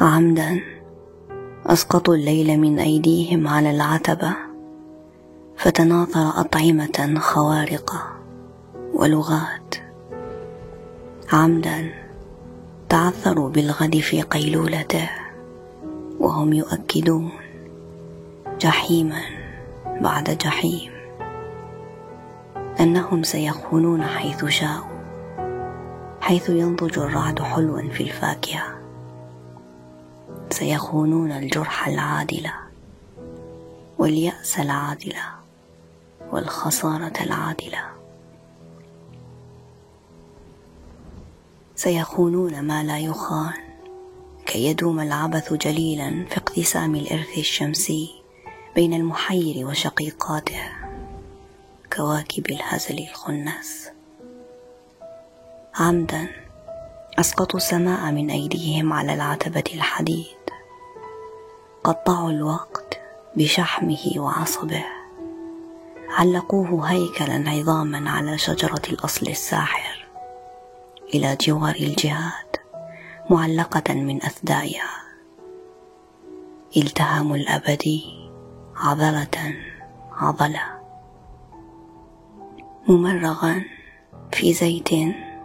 عمدا اسقطوا الليل من أيديهم على العتبة فتناثر أطعمة خوارقه ولغات. عمدا تعثروا بالغد في قيلولته وهم يؤكدون جحيما بعد جحيم أنهم سيخونون حيث شاءوا حيث ينضج الرعد حلوا في الفاكهة. سيخونون الجرح العادله واليأس العادله والخسارة العادله سيخونون ما لا يخان. كي يدوم العبث جليلا في اقتسام الإرث الشمسي بين المحير وشقيقاته. كواكب الهزل الخنس عمدا أسقطوا السماء من أيديهم على العتبة الحديد. قطعوا الوقت بشحمه وعصبه. علقوه هيكلا عظاما على شجرة الأصل الساحر إلى جوار الجهاد معلقة من اثدائها التهموا الابدي عضلة عضلة. ممرغا في زيت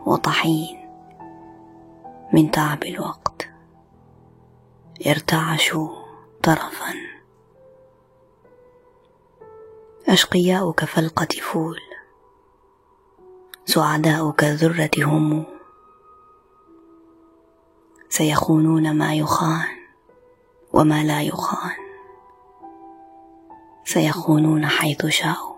وطحين من تعب الوقت. ارتعشوا طرفا. أشقياء كفلقة فول. سعداء كذرة هم. سيخونون ما يخان وما لا يخان. سيخونون حيث شاءوا.